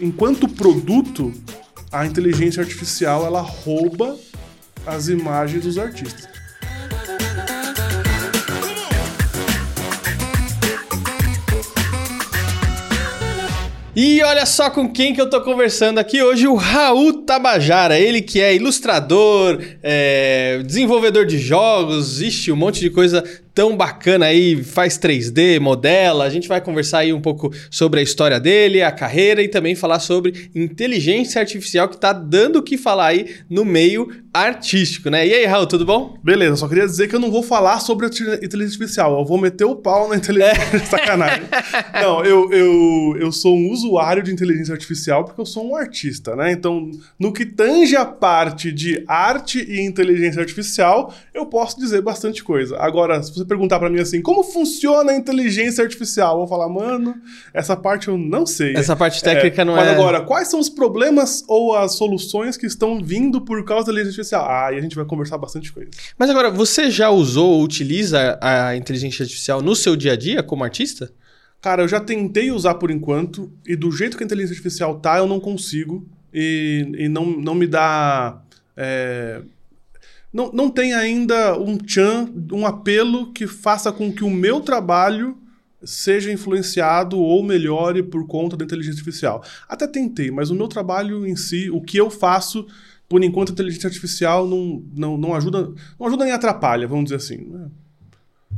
enquanto produto, a inteligência artificial ela rouba as imagens dos artistas. E olha só com quem que eu tô conversando aqui hoje, o Raul Tabajara, ele que é ilustrador, é, desenvolvedor de jogos, ixi, um monte de coisa tão bacana aí, faz 3D, modela. A gente vai conversar aí um pouco sobre a história dele, a carreira e também falar sobre inteligência artificial que tá dando o que falar aí no meio artístico, né? E aí, Raul, tudo bom? Beleza, só queria dizer que eu não vou falar sobre inteligência artificial, eu vou meter o pau na inteligência é. sacanagem. Não, eu, eu, eu sou um usuário de inteligência artificial porque eu sou um artista, né? Então, no que tange a parte de arte e inteligência artificial, eu posso dizer bastante coisa. Agora, se você perguntar para mim assim, como funciona a inteligência artificial? Eu vou falar, mano, essa parte eu não sei. Essa parte técnica é, não mas é. Mas agora, quais são os problemas ou as soluções que estão vindo por causa da inteligência artificial? Ah, e a gente vai conversar bastante coisa. Mas agora, você já usou ou utiliza a inteligência artificial no seu dia a dia como artista? Cara, eu já tentei usar por enquanto, e do jeito que a inteligência artificial tá, eu não consigo. E, e não, não me dá. É, não, não tem ainda um chan, um apelo que faça com que o meu trabalho seja influenciado ou melhore por conta da inteligência artificial. Até tentei, mas o meu trabalho em si, o que eu faço, por enquanto a inteligência artificial não, não, não ajuda, não ajuda nem atrapalha, vamos dizer assim. Né?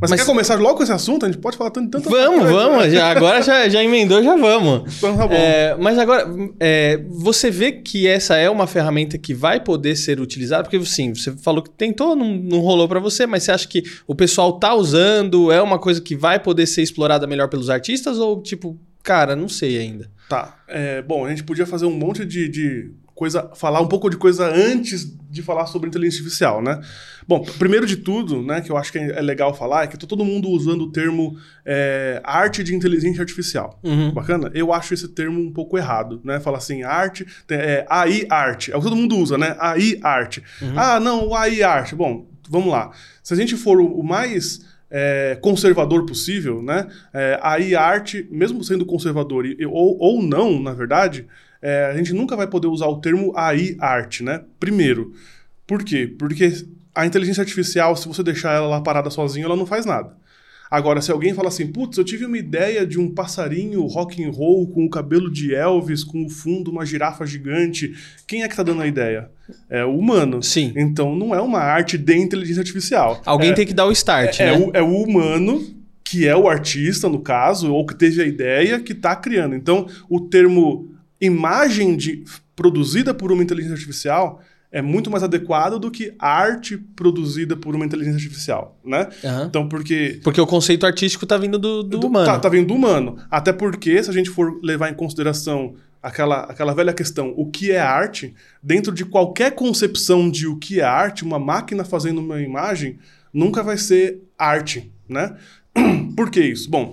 Mas, Mas, você quer começar logo com esse assunto? A gente pode falar tanto tanto Vamos, coisa. vamos. Já, agora já, já emendou, já vamos. Então tá bom. É, mas agora, é, você vê que essa é uma ferramenta que vai poder ser utilizada? Porque, sim, você falou que tentou, não, não rolou para você, mas você acha que o pessoal tá usando? É uma coisa que vai poder ser explorada melhor pelos artistas? Ou, tipo, cara, não sei ainda. Tá. É, bom, a gente podia fazer um monte de, de coisa, falar um pouco de coisa antes de falar sobre inteligência artificial, né? Bom, primeiro de tudo, né, que eu acho que é legal falar, é que tá todo mundo usando o termo é, arte de inteligência artificial. Uhum. Bacana? Eu acho esse termo um pouco errado, né? Fala assim, arte, é, AI arte. É o que todo mundo usa, né? AI arte. Uhum. Ah, não, o AI arte. Bom, vamos lá. Se a gente for o mais é, conservador possível, né? É, AI arte, mesmo sendo conservador e, ou, ou não, na verdade, é, a gente nunca vai poder usar o termo AI arte, né? Primeiro. Por quê? Porque a inteligência artificial, se você deixar ela lá parada sozinha, ela não faz nada. Agora, se alguém fala assim, putz, eu tive uma ideia de um passarinho rock and roll com o cabelo de Elvis, com o fundo uma girafa gigante, quem é que tá dando a ideia? É o humano. Sim. Então não é uma arte de inteligência artificial. Alguém é, tem que dar o start, é, né? É o, é o humano que é o artista, no caso, ou que teve a ideia, que está criando. Então, o termo imagem de, produzida por uma inteligência artificial é muito mais adequado do que arte produzida por uma inteligência artificial, né? Uhum. Então, porque... Porque o conceito artístico está vindo do, do, do humano. Tá, tá vindo do humano. Até porque, se a gente for levar em consideração aquela, aquela velha questão, o que é arte, dentro de qualquer concepção de o que é arte, uma máquina fazendo uma imagem nunca vai ser arte, né? Por que isso? Bom,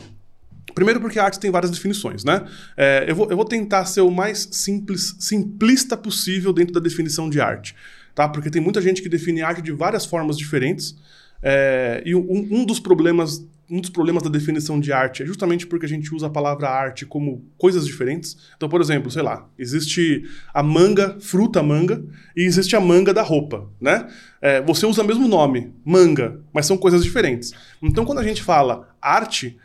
Primeiro porque a arte tem várias definições, né? É, eu, vou, eu vou tentar ser o mais simples, simplista possível dentro da definição de arte, tá? Porque tem muita gente que define arte de várias formas diferentes. É, e um, um, dos problemas um dos problemas da definição de arte é justamente porque a gente usa a palavra arte como coisas diferentes. Então, por exemplo, sei lá, existe a manga, fruta manga, e existe a manga da roupa, né? É, você usa o mesmo nome, manga, mas são coisas diferentes. Então, quando a gente fala arte,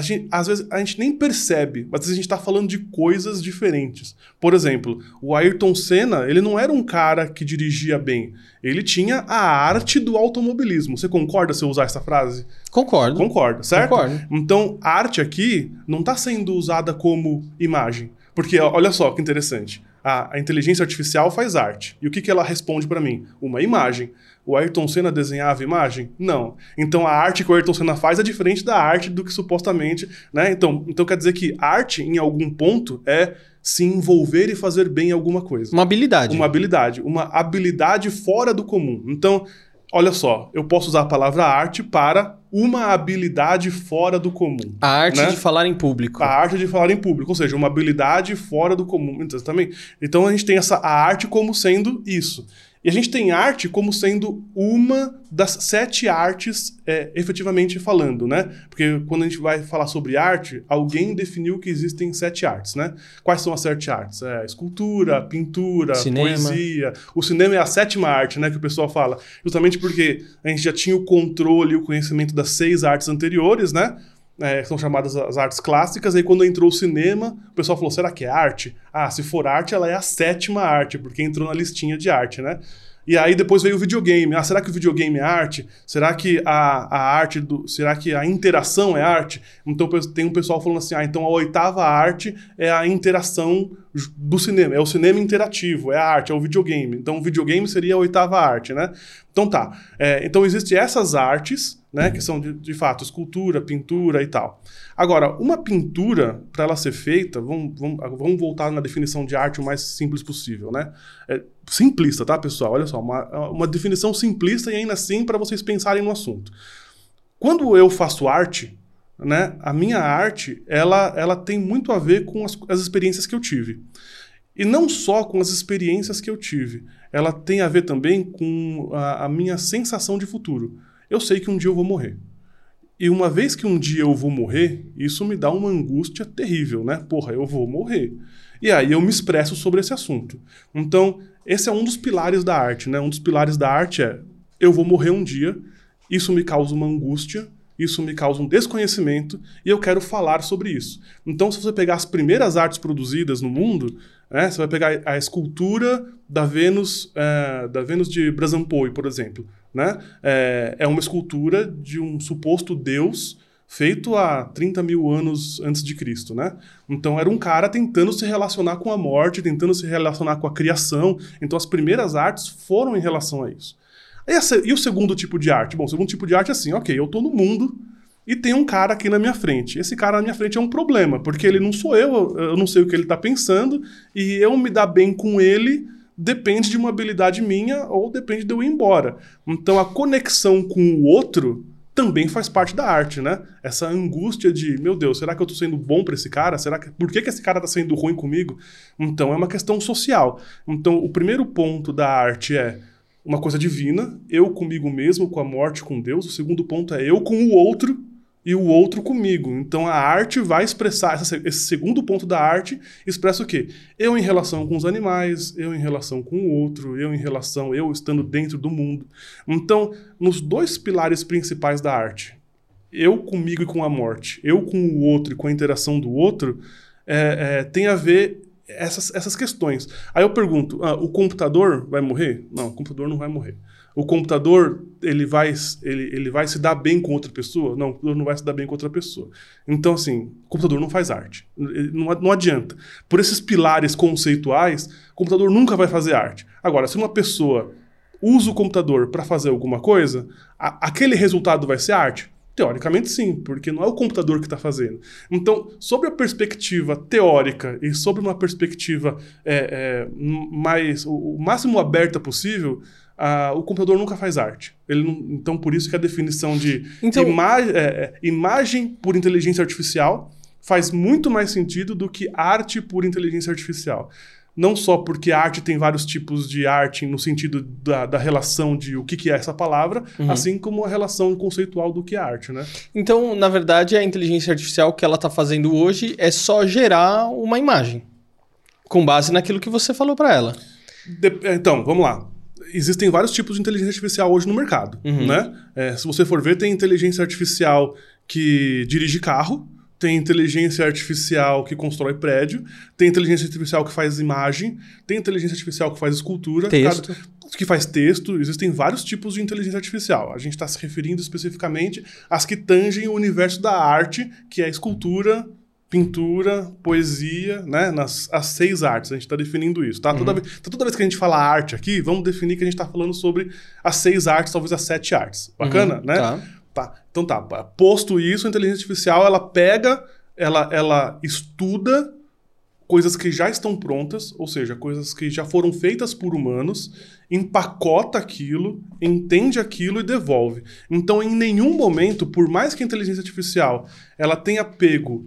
Gente, às vezes a gente nem percebe, mas a gente está falando de coisas diferentes. Por exemplo, o Ayrton Senna, ele não era um cara que dirigia bem. Ele tinha a arte do automobilismo. Você concorda se eu usar essa frase? Concordo. Concordo, certo? Concordo. Então, arte aqui não está sendo usada como imagem. Porque, olha só que interessante. A, a inteligência artificial faz arte. E o que, que ela responde para mim? Uma imagem. O Ayrton Senna desenhava imagem? Não. Então a arte que o Ayrton Senna faz é diferente da arte do que supostamente, né? Então, então quer dizer que arte, em algum ponto, é se envolver e fazer bem alguma coisa. Uma habilidade. Uma habilidade. Uma habilidade fora do comum. Então, olha só, eu posso usar a palavra arte para uma habilidade fora do comum. A arte né? de falar em público. A arte de falar em público, ou seja, uma habilidade fora do comum. Então, também, então a gente tem essa a arte como sendo isso. E a gente tem arte como sendo uma das sete artes, é, efetivamente falando, né? Porque quando a gente vai falar sobre arte, alguém definiu que existem sete artes, né? Quais são as sete artes? É, escultura, pintura, cinema. poesia. O cinema é a sétima arte, né? Que o pessoal fala. Justamente porque a gente já tinha o controle e o conhecimento das seis artes anteriores, né? É, são chamadas as artes clássicas. Aí quando entrou o cinema, o pessoal falou: será que é arte? Ah, se for arte, ela é a sétima arte, porque entrou na listinha de arte, né? E aí depois veio o videogame. Ah, será que o videogame é arte? Será que a, a arte do. Será que a interação é arte? Então tem um pessoal falando assim: ah, então a oitava arte é a interação do cinema, é o cinema interativo, é a arte, é o videogame. Então o videogame seria a oitava arte, né? Então tá. É, então existem essas artes né? Que são de, de fato escultura, pintura e tal. Agora, uma pintura, para ela ser feita, vamos, vamos, vamos, voltar na definição de arte o mais simples possível, né? É simplista, tá, pessoal? Olha só, uma, uma definição simplista e ainda assim para vocês pensarem no assunto. Quando eu faço arte, né, a minha arte, ela, ela tem muito a ver com as, as experiências que eu tive. E não só com as experiências que eu tive, ela tem a ver também com a, a minha sensação de futuro eu sei que um dia eu vou morrer. E uma vez que um dia eu vou morrer, isso me dá uma angústia terrível, né? Porra, eu vou morrer. E aí eu me expresso sobre esse assunto. Então, esse é um dos pilares da arte, né? Um dos pilares da arte é eu vou morrer um dia, isso me causa uma angústia, isso me causa um desconhecimento e eu quero falar sobre isso. Então, se você pegar as primeiras artes produzidas no mundo, né, você vai pegar a escultura da Vênus, é, da Vênus de Brazampoi, por exemplo né? É, é uma escultura de um suposto deus feito há 30 mil anos antes de Cristo, né? Então era um cara tentando se relacionar com a morte, tentando se relacionar com a criação. Então as primeiras artes foram em relação a isso. E, o segundo tipo de arte? Bom, o segundo tipo de arte é assim, ok, eu estou no mundo e tem um cara aqui na minha frente. Esse cara na minha frente é um problema, porque ele não sou eu, eu não sei o que ele está pensando, e eu me dar bem com ele depende de uma habilidade minha ou depende de eu ir embora. Então a conexão com o outro também faz parte da arte, né? Essa angústia de, meu Deus, será que eu tô sendo bom para esse cara? Será que por que, que esse cara tá sendo ruim comigo? Então é uma questão social. Então o primeiro ponto da arte é uma coisa divina, eu comigo mesmo, com a morte, com Deus. O segundo ponto é eu com o outro e o outro comigo. Então a arte vai expressar, esse segundo ponto da arte expressa o quê? Eu em relação com os animais, eu em relação com o outro, eu em relação, eu estando dentro do mundo. Então, nos dois pilares principais da arte, eu comigo e com a morte, eu com o outro e com a interação do outro, é, é, tem a ver essas, essas questões. Aí eu pergunto, ah, o computador vai morrer? Não, o computador não vai morrer. O computador ele vai, ele, ele vai se dar bem com outra pessoa? Não, o computador não vai se dar bem com outra pessoa. Então, assim, o computador não faz arte. Não, não adianta. Por esses pilares conceituais, o computador nunca vai fazer arte. Agora, se uma pessoa usa o computador para fazer alguma coisa, a, aquele resultado vai ser arte? Teoricamente, sim, porque não é o computador que está fazendo. Então, sobre a perspectiva teórica e sobre uma perspectiva é, é, mais o máximo aberta possível, Uh, o computador nunca faz arte. Ele não, então, por isso que a definição de então... ima é, é, imagem por inteligência artificial faz muito mais sentido do que arte por inteligência artificial. Não só porque a arte tem vários tipos de arte no sentido da, da relação de o que, que é essa palavra, uhum. assim como a relação conceitual do que é arte, né? Então, na verdade, a inteligência artificial que ela está fazendo hoje é só gerar uma imagem, com base naquilo que você falou para ela. De então, vamos lá existem vários tipos de inteligência artificial hoje no mercado, uhum. né? É, se você for ver, tem inteligência artificial que dirige carro, tem inteligência artificial que constrói prédio, tem inteligência artificial que faz imagem, tem inteligência artificial que faz escultura, texto. Cada, que faz texto. Existem vários tipos de inteligência artificial. A gente está se referindo especificamente às que tangem o universo da arte, que é escultura, pintura, poesia, né? Nas as seis artes. A gente está definindo isso, tá? Uhum. Toda, vez, então, toda vez que a gente fala arte aqui, vamos definir que a gente está falando sobre as seis artes, talvez as sete artes. Bacana, uhum, né? Tá. Tá. Então tá. Posto isso, a inteligência artificial ela pega, ela, ela estuda coisas que já estão prontas, ou seja, coisas que já foram feitas por humanos, empacota aquilo, entende aquilo e devolve. Então, em nenhum momento, por mais que a inteligência artificial ela tenha pego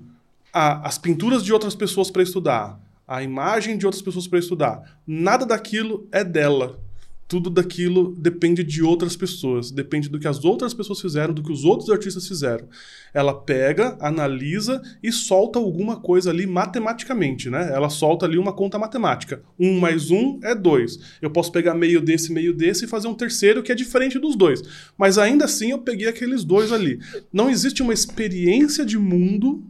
a, as pinturas de outras pessoas para estudar, a imagem de outras pessoas para estudar. Nada daquilo é dela. Tudo daquilo depende de outras pessoas, depende do que as outras pessoas fizeram, do que os outros artistas fizeram. Ela pega, analisa e solta alguma coisa ali matematicamente, né? Ela solta ali uma conta matemática. Um mais um é dois. Eu posso pegar meio desse, meio desse e fazer um terceiro que é diferente dos dois. Mas ainda assim eu peguei aqueles dois ali. Não existe uma experiência de mundo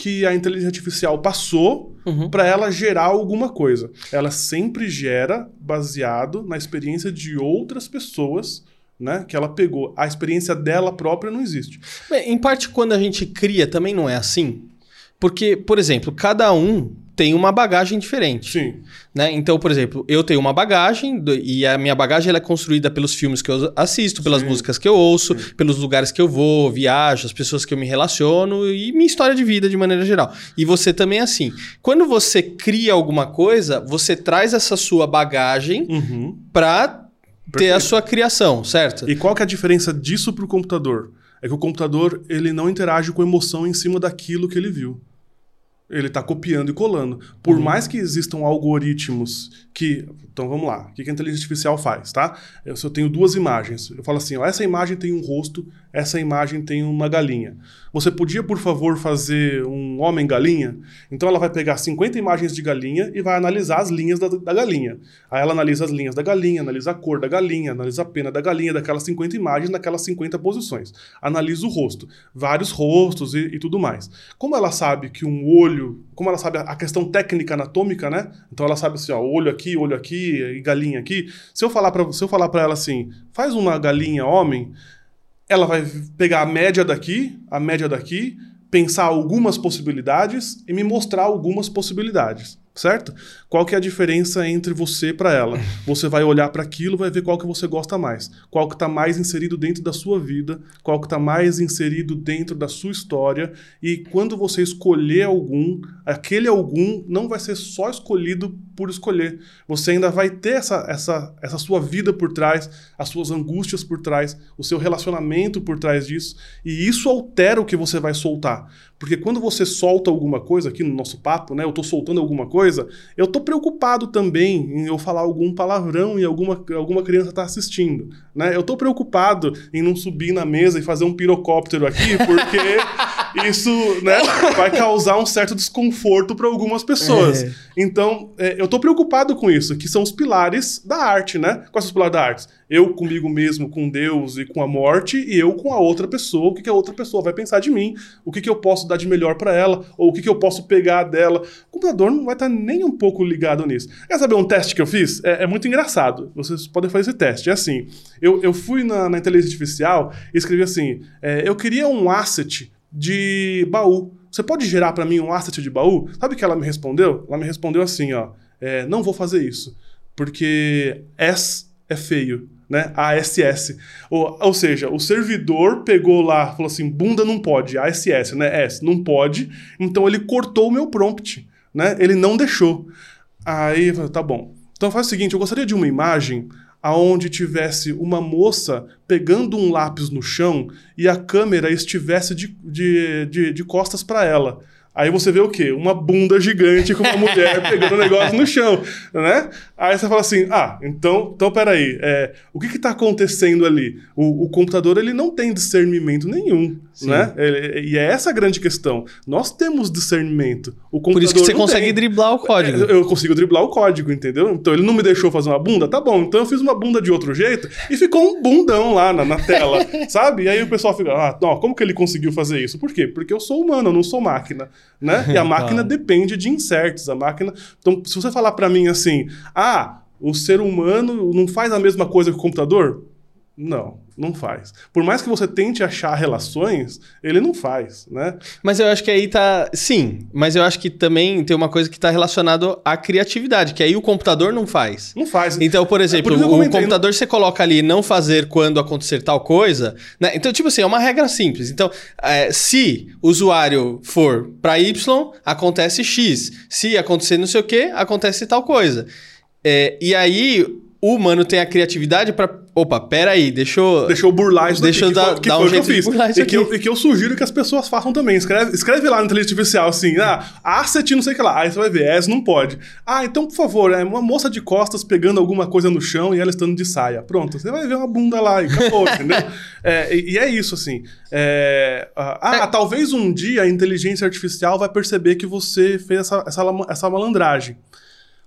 que a inteligência artificial passou uhum. para ela gerar alguma coisa. Ela sempre gera baseado na experiência de outras pessoas. Né, que ela pegou. A experiência dela própria não existe. Bem, em parte, quando a gente cria, também não é assim? Porque, por exemplo, cada um tem uma bagagem diferente. Sim. Né? Então, por exemplo, eu tenho uma bagagem e a minha bagagem é construída pelos filmes que eu assisto, pelas Sim. músicas que eu ouço, Sim. pelos lugares que eu vou, viajo, as pessoas que eu me relaciono e minha história de vida de maneira geral. E você também é assim. Quando você cria alguma coisa, você traz essa sua bagagem uhum. para ter a sua criação, certo? E qual que é a diferença disso para o computador? É que o computador ele não interage com emoção em cima daquilo que ele viu. Ele está copiando e colando. Por uhum. mais que existam algoritmos que. Então vamos lá. O que a inteligência artificial faz, tá? Eu, se eu tenho duas imagens, eu falo assim: ó, essa imagem tem um rosto, essa imagem tem uma galinha. Você podia, por favor, fazer um homem-galinha? Então ela vai pegar 50 imagens de galinha e vai analisar as linhas da, da, galinha. Aí ela analisa as linhas da galinha, analisa a cor da galinha, analisa a pena da galinha, daquelas 50 imagens, naquelas 50 posições. Analisa o rosto, vários rostos e, e tudo mais. Como ela sabe que um olho, como ela sabe a questão técnica anatômica, né? Então ela sabe assim, ó, olho aqui, olho aqui e galinha aqui. Se eu falar para ela assim, faz uma galinha homem, ela vai pegar a média daqui, a média daqui, pensar algumas possibilidades e me mostrar algumas possibilidades certo? Qual que é a diferença entre você para ela? Você vai olhar para aquilo, vai ver qual que você gosta mais, qual que está mais inserido dentro da sua vida, qual que está mais inserido dentro da sua história e quando você escolher algum, aquele algum não vai ser só escolhido por escolher. Você ainda vai ter essa, essa, essa sua vida por trás, as suas angústias por trás, o seu relacionamento por trás disso e isso altera o que você vai soltar. Porque quando você solta alguma coisa aqui no nosso papo, né? Eu estou soltando alguma coisa, eu estou preocupado também em eu falar algum palavrão e alguma, alguma criança está assistindo. Né? Eu estou preocupado em não subir na mesa e fazer um pirocóptero aqui, porque isso né, vai causar um certo desconforto para algumas pessoas. É. Então, é, eu estou preocupado com isso, que são os pilares da arte, né? Quais são os pilares da arte? Eu comigo mesmo, com Deus e com a morte, e eu com a outra pessoa, o que, que a outra pessoa vai pensar de mim, o que, que eu posso dar de melhor para ela, ou o que, que eu posso pegar dela. O computador não vai estar tá nem um pouco ligado nisso. Quer saber um teste que eu fiz? É, é muito engraçado. Vocês podem fazer esse teste. É assim: eu, eu fui na, na inteligência artificial e escrevi assim: é, eu queria um asset de baú. Você pode gerar para mim um asset de baú? Sabe o que ela me respondeu? Ela me respondeu assim, ó. É, não vou fazer isso. Porque S é feio né? ASS. Ou, ou seja, o servidor pegou lá, falou assim, bunda não pode, ASS, né? S, não pode. Então ele cortou o meu prompt, né? Ele não deixou. Aí, tá bom. Então faz o seguinte, eu gostaria de uma imagem aonde tivesse uma moça pegando um lápis no chão e a câmera estivesse de, de, de, de costas para ela. Aí você vê o quê? Uma bunda gigante com uma mulher pegando o negócio no chão, né? Aí você fala assim, ah, então, então peraí, é, o que está acontecendo ali? O, o, computador ele não tem discernimento nenhum, Sim. né? Ele, e é essa a grande questão. Nós temos discernimento. O Por isso que você consegue tem. driblar o código. É, eu consigo driblar o código, entendeu? Então ele não me deixou fazer uma bunda, tá bom, então eu fiz uma bunda de outro jeito e ficou um bundão lá na, na tela, sabe? E aí o pessoal fica, ah, não, como que ele conseguiu fazer isso? Por quê? Porque eu sou humano, eu não sou máquina né? E a máquina depende de insertos. A máquina. Então, se você falar para mim assim, ah, o ser humano não faz a mesma coisa que o computador, não, não faz. Por mais que você tente achar relações, ele não faz, né? Mas eu acho que aí tá. Sim, mas eu acho que também tem uma coisa que está relacionada à criatividade, que aí o computador não faz. Não faz. Então, por exemplo, por o computador você coloca ali não fazer quando acontecer tal coisa, né? Então, tipo assim, é uma regra simples. Então, é, se o usuário for para Y, acontece X. Se acontecer não sei o que, acontece tal coisa. É, e aí o humano tem a criatividade pra. Opa, pera aí, deixa eu. Deixa eu burlar isso Deixa daqui, eu que dar- foi, que dar um o que eu jeito fiz. burlar isso E que, eu, e que eu sugiro que as pessoas façam também. Escreve, escreve lá no inteligência artificial assim, ah, asset não sei o que lá. Aí você vai ver, essa não pode. Ah, então, por favor, é uma moça de costas pegando alguma coisa no chão e ela estando de saia. Pronto, você vai ver uma bunda lá e acabou, entendeu? É, e, e é isso, assim. É, ah, É. talvez um dia a inteligência artificial vai perceber que você fez essa, essa, essa malandragem.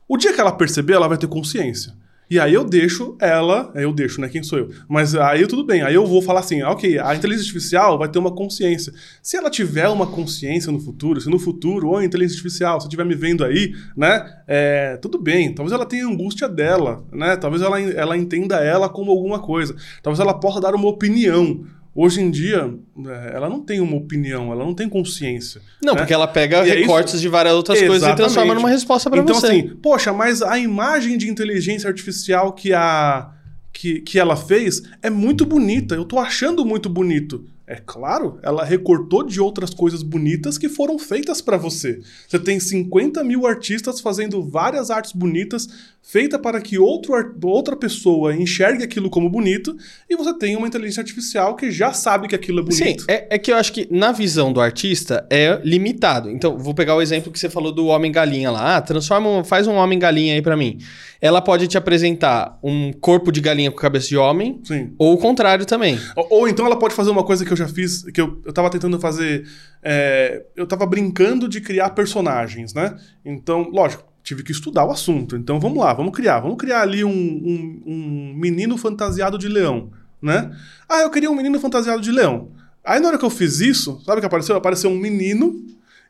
O dia que ela perceber, ela vai ter consciência. E aí eu deixo ela, eu deixo, né? Quem sou eu? Mas aí tudo bem, aí eu vou falar assim, ok, a inteligência artificial vai ter uma consciência. Se ela tiver uma consciência no futuro, se no futuro, ou inteligência artificial, se estiver me vendo aí, né? é, tudo bem, talvez ela tenha a angústia dela, né? Talvez ela, ela entenda ela como alguma coisa. Talvez ela possa dar uma opinião. Hoje em dia, é, ela não tem uma opinião, ela não tem consciência. Não, né? porque ela pega E é recortes de várias outras coisas e transforma Exatamente. numa resposta pra então, você. assim, poxa, mas a imagem de inteligência artificial que a que, que ela fez é muito bonita. Eu tô achando muito bonito. É claro, ela recortou de outras coisas bonitas que foram feitas pra você. Você tem 50 mil artistas fazendo várias artes bonitas, feita para que outro, outra pessoa enxergue aquilo como bonito, e você tem uma inteligência artificial que já sabe que aquilo é Sim, bonito. é, é que eu acho que na visão do artista é limitado. Então, vou pegar o exemplo que você falou do homem-galinha lá. Ah, transforma, um- faz um homem-galinha aí pra mim. Ela pode te apresentar um corpo de galinha com cabeça de homem, Sim. ou o contrário também. Ou, ou então ela pode fazer uma coisa que eu já fiz, que eu, eu tava tentando fazer. é, eu tava brincando de criar personagens, né? Então, lógico, tive que estudar o assunto. Então vamos lá, vamos criar. Vamos criar ali um, um- um menino fantasiado de leão, né? Ah, eu queria um menino fantasiado de leão. Aí na hora que eu fiz isso, sabe o que apareceu? Apareceu um menino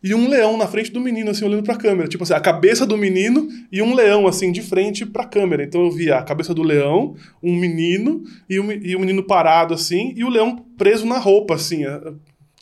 e um leão na frente do menino, assim, olhando pra câmera. Tipo assim, a cabeça do menino e um leão, assim, de frente pra câmera. Então eu via a cabeça do leão, um menino e o, me- e o menino parado, assim, e o leão preso na roupa, assim.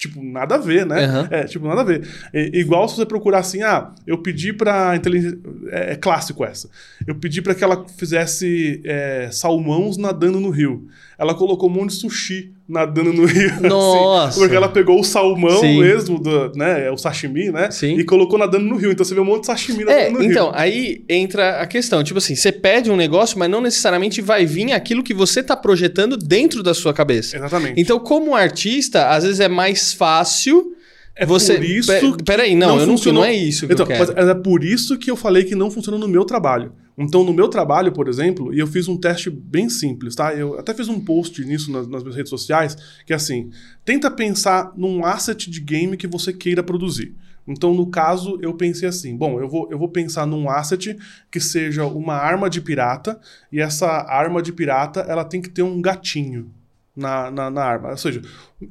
Tipo, nada a ver, né? Aham. É, tipo, nada a ver. É, igual se você procurar assim, ah, eu pedi pra inteligência. É, é clássico essa. Eu pedi pra que ela fizesse é, salmões nadando no rio. Ela colocou um monte de sushi nadando no rio. assim, Nossa. porque ela pegou o salmão Sim. mesmo, do, né? O sashimi, né? Sim. E colocou nadando no rio. Então você vê um monte de sashimi nadando É, no então, rio. aí entra a questão. Tipo assim, você pede um negócio, mas não necessariamente vai vir aquilo que você tá projetando dentro da sua cabeça. Exatamente. Então, como artista, às vezes é mais fácil. É você. por isso Pe- que Peraí, não, não eu não, funcionou. não é isso que Então, é por isso que eu falei que não funciona no meu trabalho. Então, no meu trabalho, por exemplo, e eu fiz um teste bem simples, tá? Eu até fiz um post nisso nas, nas minhas redes sociais, que é assim: tenta pensar num asset de game que você queira produzir. Então, no caso, eu pensei assim: bom, eu vou, eu vou pensar num asset que seja uma arma de pirata, e essa arma de pirata ela tem que ter um gatinho na, na, na arma. Ou seja,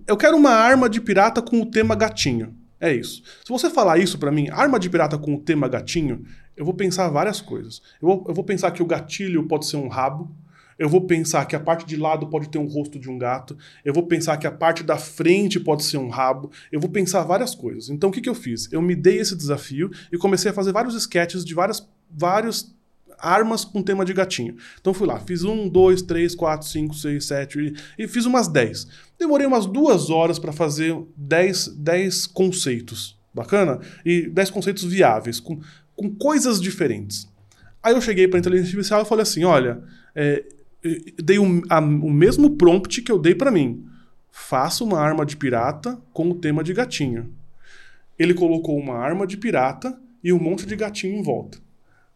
eu quero uma arma de pirata com o tema gatinho. É isso. Se você falar isso pra mim, arma de pirata com o tema gatinho, eu vou pensar várias coisas. Eu vou, eu vou pensar que o gatilho pode ser um rabo. Eu vou pensar que a parte de lado pode ter um rosto de um gato. Eu vou pensar que a parte da frente pode ser um rabo. Eu vou pensar várias coisas. Então o que, que eu fiz? Eu me dei esse desafio e comecei a fazer vários sketches de várias, vários armas com tema de gatinho. Então fui lá, fiz um, dois, três, quatro, cinco, seis, sete e, e fiz umas dez. Demorei umas duas horas para fazer dez, dez conceitos. Bacana? E dez conceitos viáveis, com, com coisas diferentes. Aí eu cheguei para a inteligência artificial e falei assim: olha, é, dei um- a- o mesmo prompt que eu dei para mim. Faça uma arma de pirata com o tema de gatinho. Ele colocou uma arma de pirata e um monte de gatinho em volta.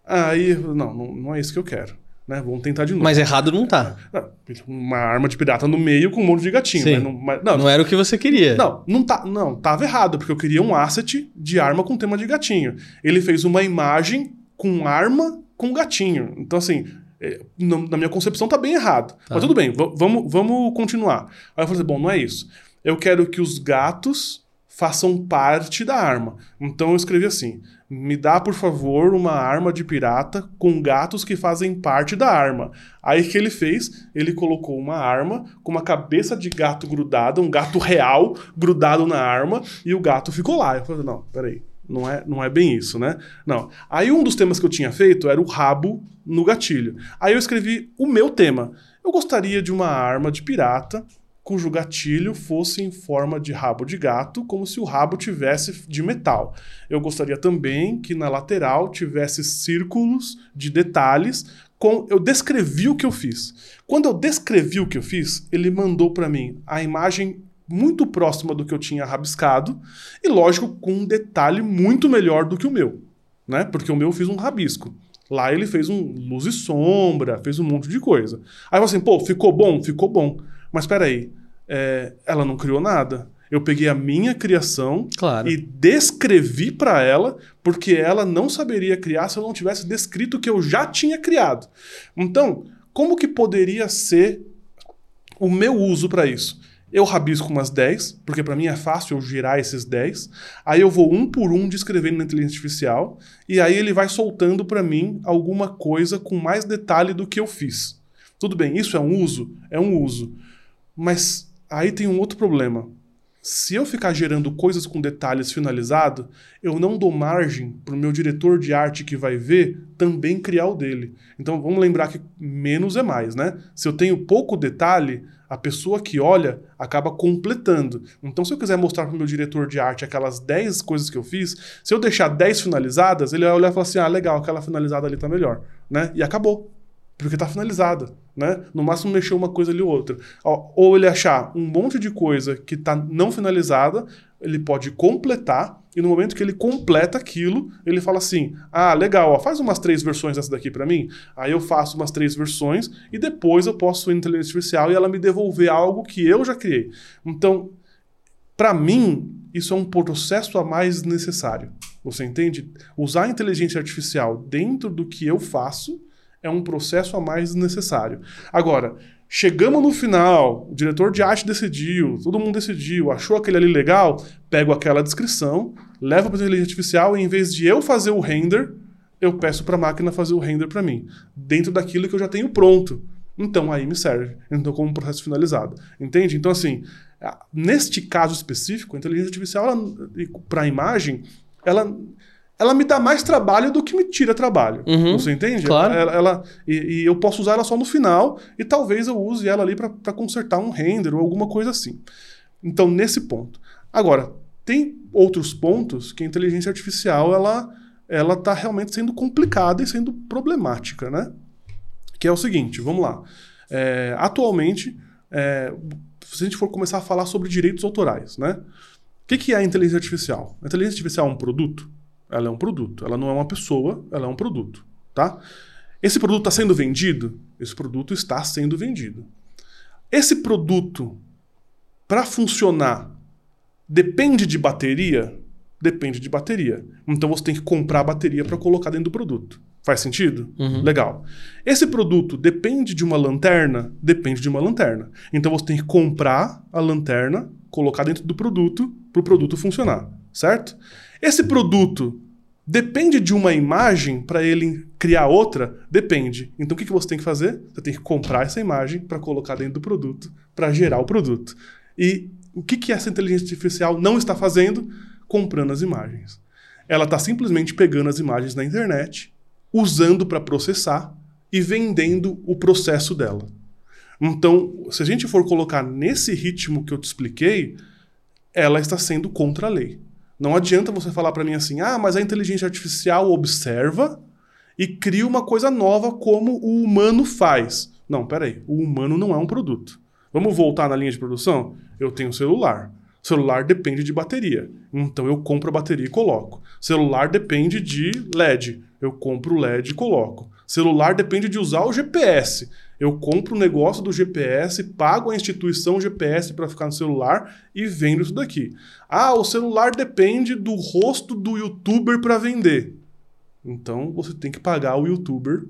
Aí, não, não, não é isso que eu quero. Né? Vamos tentar de novo. Mas errado não tá. Não, Uma arma de pirata no meio com um monte de gatinho. Mas não, mas- não, Não era o que você queria. não, não, tá, não, tava errado, porque eu queria um asset de arma com tema de gatinho. Ele fez uma imagem com arma com gatinho. Então, assim, é, na minha concepção tá bem errado. Mas tudo bem, va- vamos, vamos continuar. Aí eu falei assim, bom, não é isso. Eu quero que os gatos façam parte da arma. Então eu escrevi assim: me dá, por favor, uma arma de pirata com gatos que fazem parte da arma. Aí que ele fez? Ele colocou uma arma com uma cabeça de gato grudada, um gato real grudado na arma, e o gato ficou lá. Eu falei: não, peraí. Não é, não é bem isso, né? Não. Aí um dos temas que eu tinha feito era o rabo no gatilho. Aí eu escrevi o meu tema. Eu gostaria de uma arma de pirata cujo gatilho fosse em forma de rabo de gato, como se o rabo tivesse de metal. Eu gostaria também que na lateral tivesse círculos de detalhes com, eu descrevi o que eu fiz. Quando eu descrevi o que eu fiz, ele mandou para mim a imagem muito próxima do que eu tinha rabiscado e, lógico, com um detalhe muito melhor do que o meu, né? Porque o meu eu fiz um rabisco. Lá ele fez um luz e sombra, fez um monte de coisa. Aí eu assim, pô, ficou bom? Ficou bom. Mas peraí, é, ela não criou nada. Eu peguei a minha criação Claro. e descrevi para ela, porque ela não saberia criar se eu não tivesse descrito o que eu já tinha criado. Então, como que poderia ser o meu uso para isso? Eu rabisco umas 10, porque para mim é fácil eu girar esses 10. Aí eu vou um por um descrevendo na inteligência artificial, e aí ele vai soltando para mim alguma coisa com mais detalhe do que eu fiz. Tudo bem, isso é um uso? É um uso. Mas aí tem um outro problema. Se eu ficar gerando coisas com detalhes finalizado, eu não dou margem para o meu diretor de arte que vai ver também criar o dele. Então vamos lembrar que menos é mais, né? Se eu tenho pouco detalhe, a pessoa que olha acaba completando. Então, se eu quiser mostrar para o meu diretor de arte aquelas 10 coisas que eu fiz, se eu deixar 10 finalizadas, ele vai olhar e falar assim: ah, legal, aquela finalizada ali tá melhor. Né? E acabou. Porque tá finalizada, né? No máximo mexer uma coisa ali ou outra. Ou ele achar um monte de coisa que tá não finalizada, ele pode completar, e no momento que ele completa aquilo, ele fala assim: ah, legal, ó, faz umas três versões dessa daqui para mim. Aí eu faço umas três versões, e depois eu posso ir na inteligência artificial e ela me devolver algo que eu já criei. Então, para mim, isso é um processo a mais necessário. Você entende? Usar a inteligência artificial dentro do que eu faço é um processo a mais necessário. Agora, chegamos no final, o diretor de arte decidiu, todo mundo decidiu, achou aquele ali legal, pego aquela descrição, levo para a inteligência artificial e em vez de eu fazer o render, eu peço para a máquina fazer o render para mim, dentro daquilo que eu já tenho pronto. Então aí me serve, então como processo finalizado. Entende? Então assim, neste caso específico, a inteligência artificial para a imagem, ela ela me dá mais trabalho do que me tira trabalho. Uhum, Você entende? claro. Ela, ela- e, e eu posso usar ela só no final e talvez eu use ela ali para consertar um render ou alguma coisa assim. Então, nesse ponto. Agora, tem outros pontos que a inteligência artificial ela ela está realmente sendo complicada e sendo problemática, né? Que é o seguinte, vamos lá. É, atualmente, é, se a gente for começar a falar sobre direitos autorais, né? O que, que é a inteligência artificial? A inteligência artificial é um produto? Ela é um produto. Ela não é uma pessoa, ela é um produto, tá? Esse produto está sendo vendido? Esse produto está sendo vendido. Esse produto, para funcionar, depende de bateria? Depende de bateria. Então você tem que comprar a bateria para colocar dentro do produto. Faz sentido? Uhum. Legal. Esse produto depende de uma lanterna? Depende de uma lanterna. Então você tem que comprar a lanterna, colocar dentro do produto para o produto funcionar, certo? Esse produto depende de uma imagem para ele criar outra? Depende. Então o que, que você tem que fazer? Você tem que comprar essa imagem para colocar dentro do produto, para gerar o produto. E o que, que essa inteligência artificial não está fazendo? Comprando as imagens. Ela está simplesmente pegando as imagens na internet, usando para processar e vendendo o processo dela. Então, se a gente for colocar nesse ritmo que eu te expliquei, ela está sendo contra a lei. Não adianta você falar para mim assim: "Ah, mas a inteligência artificial observa e cria uma coisa nova como o humano faz". Não, peraí, o humano não é um produto. Vamos voltar na linha de produção? Eu tenho celular. Celular depende de bateria. Então eu compro a bateria e coloco. Celular depende de LED. Eu compro o LED e coloco. Celular depende de usar o GPS. Eu compro o negócio do GPS, pago a instituição GPS para ficar no celular e vendo isso daqui. Ah, o celular depende do rosto do youtuber para vender. Então você tem que pagar o youtuber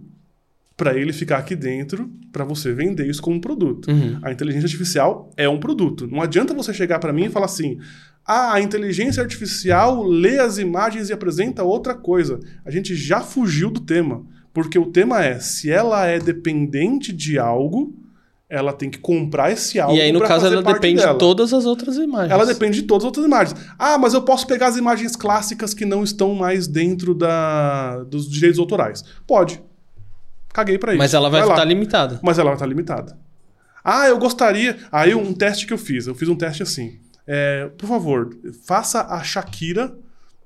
para ele ficar aqui dentro para você vender isso como um produto. Uhum. A inteligência artificial é um produto. Não adianta você chegar para mim e falar assim: "Ah, a inteligência artificial lê as imagens e apresenta outra coisa". A gente já fugiu do tema, porque o tema é se ela é dependente de algo, ela tem que comprar esse algo E aí, no caso, ela depende dela. de todas as outras imagens. Ela depende de todas as outras imagens. Ah, mas eu posso pegar as imagens clássicas que não estão mais dentro da, dos direitos autorais. Pode. Caguei pra isso. Mas ela vai lá. estar limitada. Mas ela vai estar limitada. Ah, eu gostaria. Aí um teste que eu fiz. Eu fiz um teste assim. É, por favor, faça a Shakira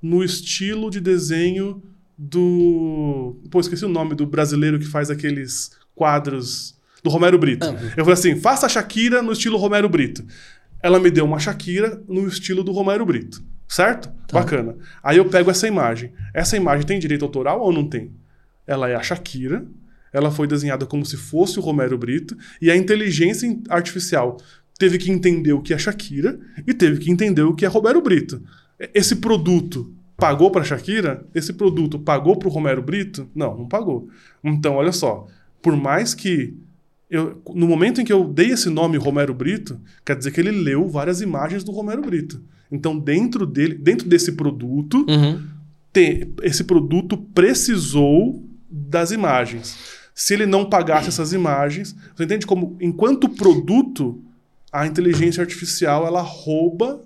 no estilo de desenho do. Pô, esqueci o nome do brasileiro que faz aqueles quadros. Do Romero Brito. Ah. Eu falei assim: faça a Shakira no estilo Romero Brito. Ela me deu uma Shakira no estilo do Romero Brito. Certo? Tá. Bacana. Aí eu pego essa imagem. Essa imagem tem direito autoral ou não tem? Ela é a Shakira. Ela foi desenhada como se fosse o Romero Brito. E a inteligência artificial teve que entender o que é Shakira e teve que entender o que é Romero Brito. Esse produto pagou para Shakira? Esse produto pagou para o Romero Brito? Não, não pagou. Então, olha só, por mais que eu, no momento em que eu dei esse nome Romero Brito, quer dizer que ele leu várias imagens do Romero Brito. Então, dentro dele, dentro desse produto, Uhum. tem- esse produto precisou das imagens. Se ele não pagasse essas imagens, você entende como, enquanto produto, a inteligência artificial ela rouba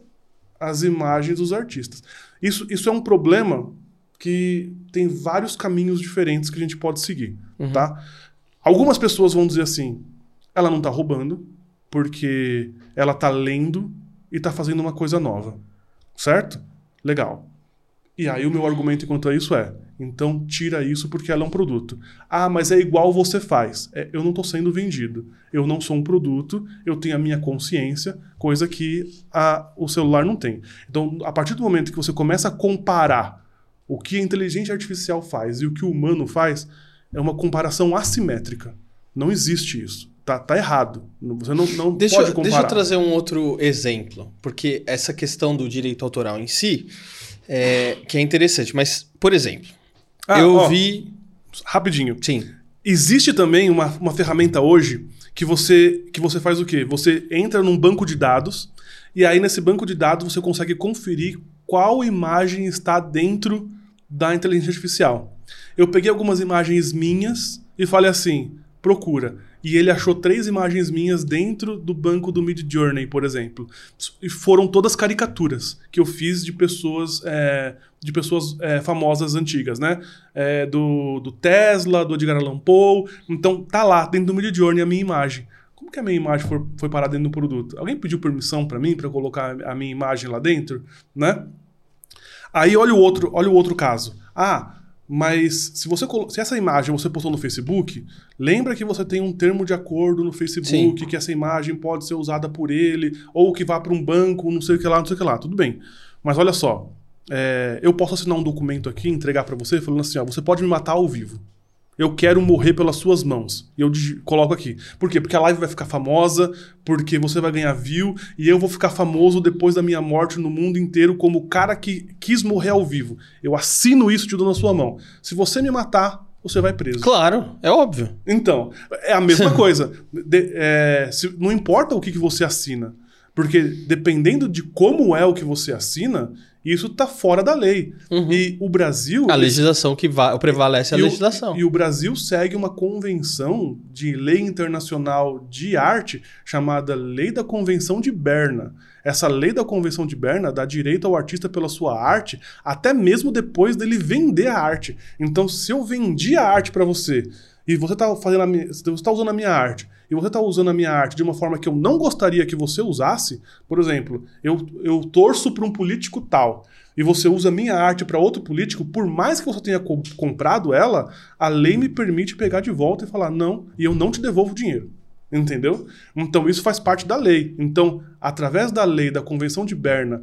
as imagens dos artistas. Isso, isso é um problema que tem vários caminhos diferentes que a gente pode seguir, tá? Algumas pessoas vão dizer assim, ela não está roubando, porque ela está lendo e está fazendo uma coisa nova, certo? Legal. E aí o meu argumento quanto a isso é, então tira isso porque ela é um produto. Ah, mas é igual você faz. É, eu não estou sendo vendido. Eu não sou um produto, eu tenho a minha consciência, coisa que a, o celular não tem. Então, a partir do momento que você começa a comparar o que a inteligência artificial faz e o que o humano faz, é uma comparação assimétrica. Não existe isso. Tá, tá errado. Você não, não Deixa, pode eu- comparar. deixa eu trazer um outro exemplo, porque essa questão do direito autoral em si, é, que é interessante. Mas, por exemplo, Ah, eu ó, vi. Rapidinho. Sim. Existe também uma, uma ferramenta hoje que você, que você faz o quê? Você entra num banco de dados e aí nesse banco de dados você consegue conferir qual imagem está dentro da inteligência artificial. Eu peguei algumas imagens minhas e falei assim, procura. E ele achou três imagens minhas dentro do banco do Mid Journey, por exemplo. E foram todas caricaturas que eu fiz de pessoas, é, de pessoas é, famosas antigas, né? É, do, do Tesla, do Edgar Allan Poe. Então tá lá dentro do Mid Journey a minha imagem. Como que a minha imagem foi, foi parar dentro do produto? Alguém pediu permissão para mim para colocar a minha imagem lá dentro, né? Aí olha o outro, olha o outro caso. Ah, mas se você se essa imagem você postou no Facebook, lembra que você tem um termo de acordo no Facebook que essa imagem pode ser usada por ele ou que vá para um banco, não sei o que lá, não sei o que lá. Tudo bem. Mas olha só, é, eu posso assinar um documento aqui, entregar para você, falando assim, ó, você pode me matar ao vivo. Eu quero morrer pelas suas mãos. E eu coloco aqui. Por quê? Porque a live vai ficar famosa, porque você vai ganhar view, e eu vou ficar famoso depois da minha morte no mundo inteiro como o cara que quis morrer ao vivo. Eu assino isso te dou na sua mão. Se você me matar, você vai preso. Claro, é óbvio. Então, é a mesma coisa. De- é, se- não importa o que, que você assina. Porque dependendo de como é o que você assina, isso tá fora da lei. E o Brasil. A legislação que va- prevalece é a e o- legislação. E o Brasil segue uma convenção de lei internacional de arte chamada Lei da Convenção de Berna. Essa lei da Convenção de Berna dá direito ao artista pela sua arte, até mesmo depois dele vender a arte. Então, se eu vendi a arte para você e você está fazendo minha, você está usando a minha arte e você está usando a minha arte de uma forma que eu não gostaria que você usasse, por exemplo, eu, eu torço para um político tal e você usa a minha arte para outro político, por mais que você tenha co- comprado ela, a lei me permite pegar de volta e falar não, e eu não te devolvo o dinheiro. Entendeu? Então isso faz parte da lei. Então, através da lei da Convenção de Berna,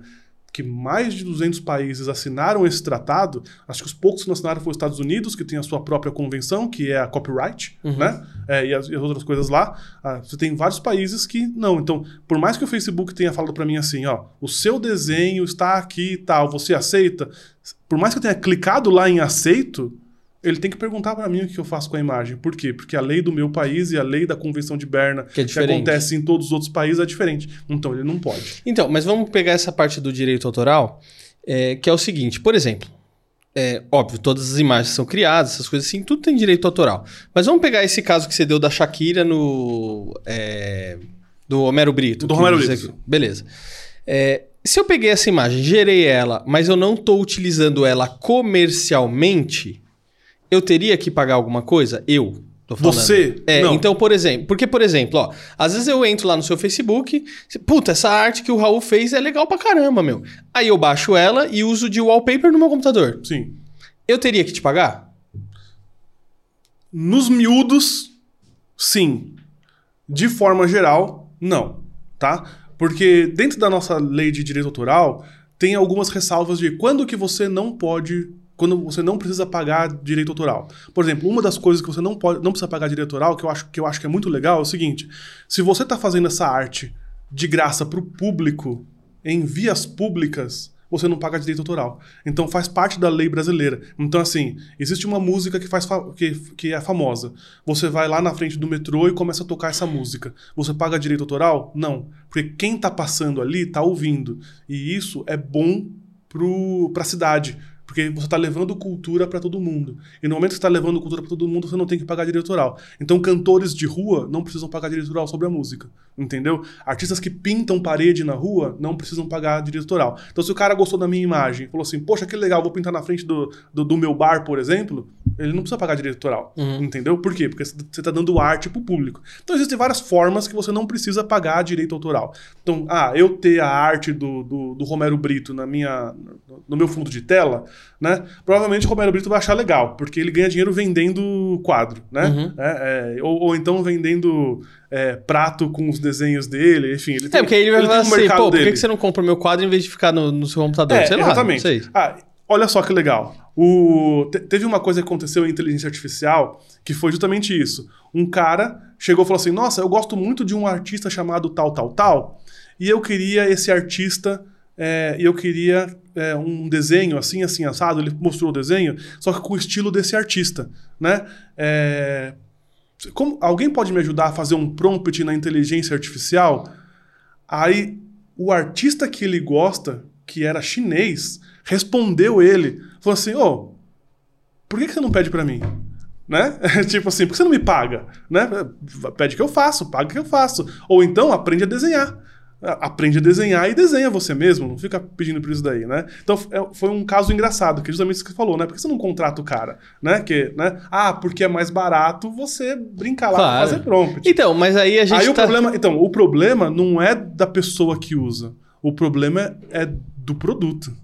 que mais de 200 países assinaram esse tratado, acho que os poucos que não assinaram foram os Estados Unidos, que tem a sua própria convenção, que é a copyright, né? É, e, as, e as outras coisas lá. Ah, você tem vários países que não. Então, por mais que o Facebook tenha falado para mim assim, ó, o seu desenho está aqui e tal, você aceita? Por mais que eu tenha clicado lá em aceito, ele tem que perguntar para mim o que eu faço com a imagem. Por quê? Porque a lei do meu país e a lei da Convenção de Berna, Que é diferente. acontece em todos os outros países, é diferente. Então ele não pode. Então, mas vamos pegar essa parte do direito autoral, é, que é o seguinte, por exemplo, é, óbvio, todas as imagens são criadas, essas coisas assim, tudo tem direito autoral. Mas vamos pegar esse caso que você deu da Shakira no. é, do Homero Brito. Do que você- Brito. Beleza. É, se eu peguei essa imagem, gerei ela, mas eu não estou utilizando ela comercialmente, eu teria que pagar alguma coisa? Eu. Você? É, Não. então, por exemplo, porque, por exemplo, ó, às vezes eu entro lá no seu Facebook, puta, essa arte que o Raul fez é legal pra caramba, meu. Aí eu baixo ela e uso de wallpaper no meu computador. Sim. Eu teria que te pagar? Nos miúdos, sim. De forma geral, não, tá? Porque dentro da nossa lei de direito autoral, tem algumas ressalvas de quando que você não pode quando você não precisa pagar direito autoral. Por exemplo, uma das coisas que você não pode, não precisa pagar direito autoral, que eu acho que eu acho que é muito legal, é o seguinte: se você está fazendo essa arte de graça para o público em vias públicas, você não paga direito autoral. Então faz parte da lei brasileira. Então, assim, existe uma música que, faz que, que é famosa. Você vai lá na frente do metrô e começa a tocar essa música. Você paga direito autoral? Não. Porque quem está passando ali está ouvindo. E isso é bom para a cidade. Porque você está levando cultura para todo mundo. E no momento que você está levando cultura para todo mundo, você não tem que pagar direito autoral. Então, cantores de rua não precisam pagar direito autoral sobre a música. Entendeu? Artistas que pintam parede na rua não precisam pagar direito autoral. Então, se o cara gostou da minha imagem falou assim: Poxa, que legal, vou pintar na frente do, do, do meu bar, por exemplo, ele não precisa pagar direito autoral. Uhum. Entendeu? Por quê? Porque você está dando arte para o público. Então, existem várias formas que você não precisa pagar direito autoral. Então, ah, eu ter a arte do, do, do Romero Brito na minha, no meu fundo de tela né? Provavelmente o Romero Brito vai achar legal, porque ele ganha dinheiro vendendo quadro, né? Uhum. É, é, ou, ou, então vendendo é, prato com os desenhos dele, enfim. Ele é, tem, é, porque ele vai falar assim, pô, por que, você não compra o meu quadro em vez de ficar no, no seu computador? É, sei lá, exatamente. sei. Ah, olha só que legal. O, te, teve uma coisa que aconteceu em inteligência artificial que foi justamente isso. Um cara chegou e falou assim, nossa, eu gosto muito de um artista chamado tal, tal, tal, e eu queria esse artista é, eu queria é, um desenho assim, assim, assado. Ele mostrou o desenho, só que com o estilo desse artista, né? É, como, alguém pode me ajudar a fazer um prompt na inteligência artificial? Aí o artista que ele gosta, que era chinês, respondeu ele, falou assim, ô, oh, por que, que você não pede para mim? Né? tipo assim, por que você não me paga? Né? Pede que eu faço, paga que eu faço. Ou então aprende a desenhar aprende a desenhar e desenha você mesmo, não fica pedindo por isso daí, né? Então é, foi um caso engraçado, que é justamente isso que você falou, né? Por que você não contrata o cara, né? Que, né? Ah, porque é mais barato você brincar lá claro. fazer prompt. Então, mas aí a gente Aí tá... o problema, então, o problema não é da pessoa que usa. O problema é, do produto.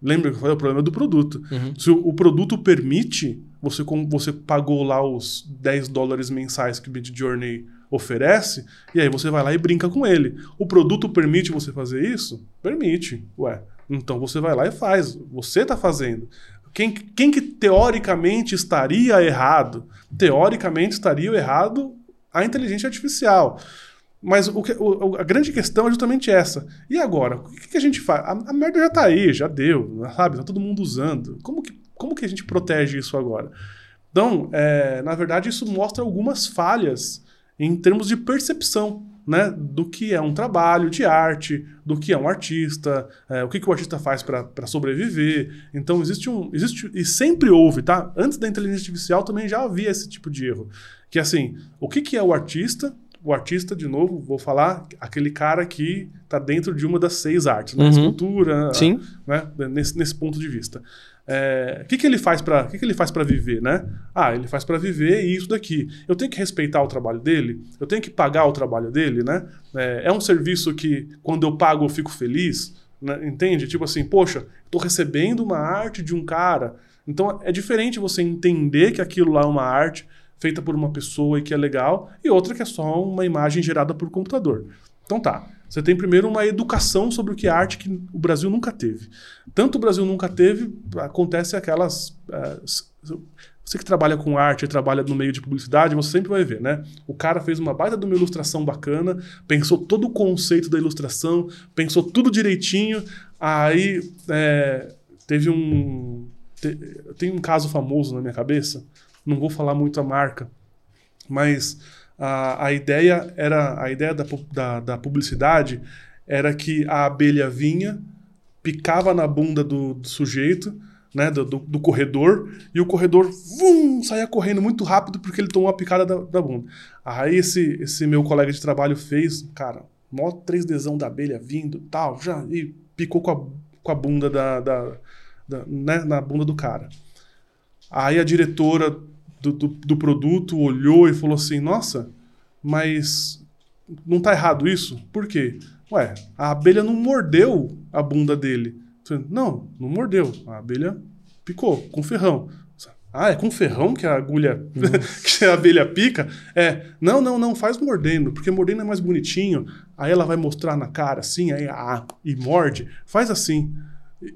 Lembra que eu falei? O problema é do produto. Uhum. Se o, o, produto permite, você, você pagou lá os 10 dólares mensais que o Midjourney oferece, e aí você vai lá e brinca com ele. O produto permite você fazer isso? Permite. Ué, então você vai lá e faz. Você está fazendo. Quem, quem que teoricamente estaria errado? Teoricamente estaria errado a inteligência artificial. Mas o o, a grande questão é justamente essa. E agora? O que, que a gente faz? A, a, merda já está aí, já deu, sabe? Tá todo mundo usando. Como que, como que a gente protege isso agora? Então, é, na verdade, isso mostra algumas falhas em termos de percepção né, do que é um trabalho de arte, do que é um artista, é, o que, que o artista faz para sobreviver. Então existe um. Existe, e sempre houve, tá? Antes da inteligência artificial também já havia esse tipo de erro. Que assim, o que, que é o artista? O artista, de novo, vou falar, aquele cara que está dentro de uma das seis artes, né? Uhum. Escultura, Sim. Né? Nesse, nesse ponto de vista. É, o que, que ele faz para que, que ele faz para viver, né? Ah, ele faz para viver isso daqui. Eu tenho que respeitar o trabalho dele. Eu tenho que pagar o trabalho dele, né? É, é um serviço que quando eu pago eu fico feliz, né? entende? Tipo assim, poxa, estou recebendo uma arte de um cara. Então é diferente você entender que aquilo lá é uma arte feita por uma pessoa e que é legal, e outra que é só uma imagem gerada por computador. Então tá. Você tem primeiro uma educação sobre o que é arte que o Brasil nunca teve. Tanto o Brasil nunca teve, acontece aquelas. Uh, você que trabalha com arte, trabalha no meio de publicidade, você sempre vai ver, né? O cara fez uma baita de uma ilustração bacana, pensou todo o conceito da ilustração, pensou tudo direitinho, aí é, teve um. Te, tem um caso famoso na minha cabeça, não vou falar muito a marca, mas a, a ideia era a ideia da, da, da, publicidade era que a abelha vinha, picava na bunda do, do sujeito, né, do, do, do, corredor, e o corredor vum, saía correndo muito rápido porque ele tomou a picada da, da bunda. Aí esse, esse meu colega de trabalho fez, cara, mó 3Dzão da abelha vindo tal, já, e picou com a, com a bunda da, da, da né, na bunda do cara. Aí a diretora do, do, do produto olhou e falou assim: Nossa, mas não tá errado isso? Por quê? Ué, a abelha não mordeu a bunda dele. Não, não mordeu. A abelha Picou, com ferrão. Ah, é com ferrão que a agulha, que a abelha pica? É, não, não, não, faz mordendo, porque mordendo é mais bonitinho. Aí ela vai mostrar na cara assim, aí ah, e morde. Faz assim.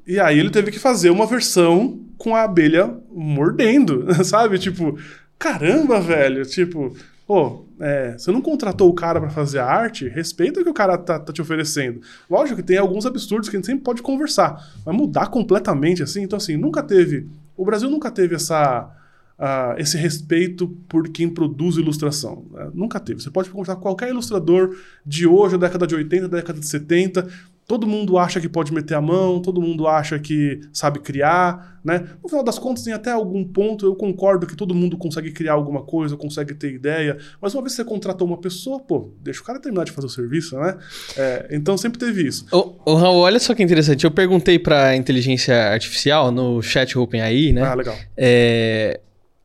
E, aí ele teve que fazer uma versão com a abelha mordendo, sabe? Tipo, caramba, velho, tipo, pô, é, você não contratou o cara para fazer a arte, respeita o que o cara tá, tá, te oferecendo. Lógico que tem alguns absurdos que a gente sempre pode conversar, mas mudar completamente assim, então assim, nunca teve o Brasil nunca teve essa, uh, esse respeito por quem produz ilustração. Né? Nunca teve. Você pode perguntar qualquer ilustrador de hoje, da década de 80, da década de 70, todo mundo acha que pode meter a mão, todo mundo acha que sabe criar, né? No final das contas, em até algum ponto, eu concordo que todo mundo consegue criar alguma coisa, consegue ter ideia, mas uma vez que você contratou uma pessoa, pô, deixa o cara terminar de fazer o serviço, né? É, então sempre teve isso. Ô, ô, Raul, olha só que interessante. Eu perguntei pra inteligência artificial no chat OpenAI, né? Ah, legal. É